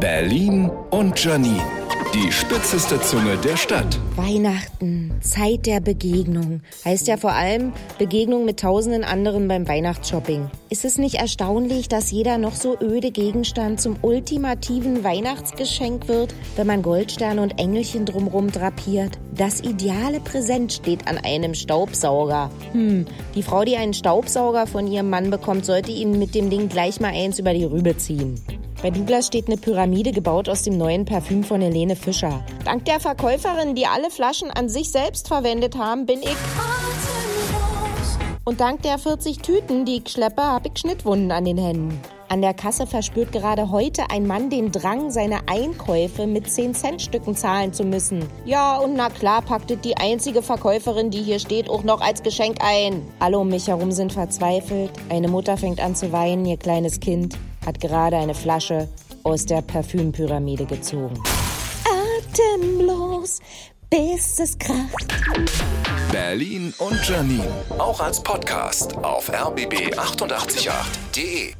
Berlin und Janine. Die spitzeste Zunge der Stadt. Weihnachten, Zeit der Begegnung. Heißt ja vor allem Begegnung mit tausenden anderen beim Weihnachtsshopping. Ist es nicht erstaunlich, dass jeder noch so öde Gegenstand zum ultimativen Weihnachtsgeschenk wird, wenn man Goldsterne und Engelchen drumrum drapiert? Das ideale Präsent steht an einem Staubsauger. Hm, die Frau, die einen Staubsauger von ihrem Mann bekommt, sollte ihn mit dem Ding gleich mal eins über die Rübe ziehen. Bei Douglas steht eine Pyramide gebaut aus dem neuen Parfüm von Helene Fischer. Dank der Verkäuferin, die alle Flaschen an sich selbst verwendet haben, bin ich. Und dank der 40 Tüten, die ich schleppe, habe ich Schnittwunden an den Händen. An der Kasse verspürt gerade heute ein Mann den Drang, seine Einkäufe mit 10-Cent-Stücken zahlen zu müssen. Ja, und na klar packte die einzige Verkäuferin, die hier steht, auch noch als Geschenk ein. Alle um mich herum sind verzweifelt. Eine Mutter fängt an zu weinen, ihr kleines Kind hat gerade eine Flasche aus der Parfümpyramide gezogen. Atemlos, bis es kracht. Berlin und Janine. Auch als Podcast auf rbb888.de.